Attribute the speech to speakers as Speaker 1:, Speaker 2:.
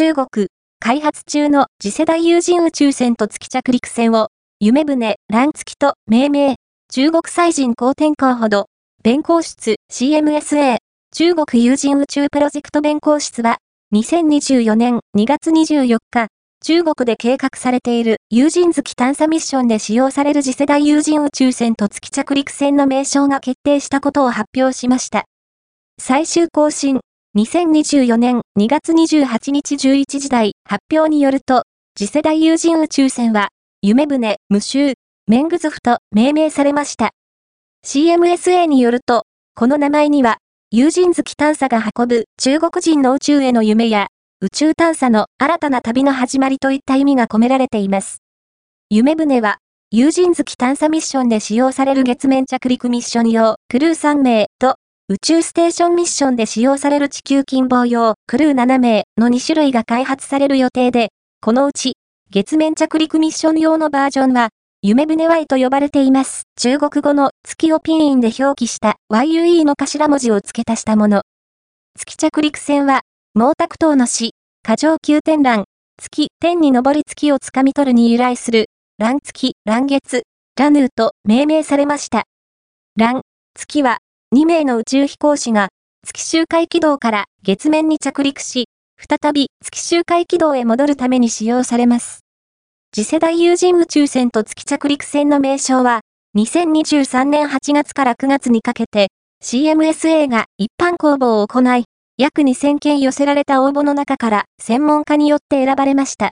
Speaker 1: 中国、開発中の次世代有人宇宙船と月着陸船を、夢船、乱月と命名、中国祭人公天候ほど、弁公室 CMSA、中国有人宇宙プロジェクト弁公室は、2024年2月24日、中国で計画されている有人月探査ミッションで使用される次世代有人宇宙船と月着陸船の名称が決定したことを発表しました。最終更新、2024年2月28日11時台発表によると、次世代有人宇宙船は、夢船、無臭、メングズフと命名されました。CMSA によると、この名前には、有人月探査が運ぶ中国人の宇宙への夢や、宇宙探査の新たな旅の始まりといった意味が込められています。夢船は、有人月探査ミッションで使用される月面着陸ミッション用クルー3名と宇宙ステーションミッションで使用される地球近傍用クルー7名の2種類が開発される予定で、このうち月面着陸ミッション用のバージョンは夢船 Y と呼ばれています。中国語の月をピンインで表記した YUE の頭文字を付け足したもの。月着陸船は毛沢東の死、過剰急天覧、月、天に昇り月をつかみ取るに由来する、乱月、乱月、ラヌーと命名されました。乱、月は、2名の宇宙飛行士が、月周回軌道から月面に着陸し、再び月周回軌道へ戻るために使用されます。次世代有人宇宙船と月着陸船の名称は、2023年8月から9月にかけて、CMSA が一般公募を行い、約2000件寄せられた応募の中から専門家によって選ばれました。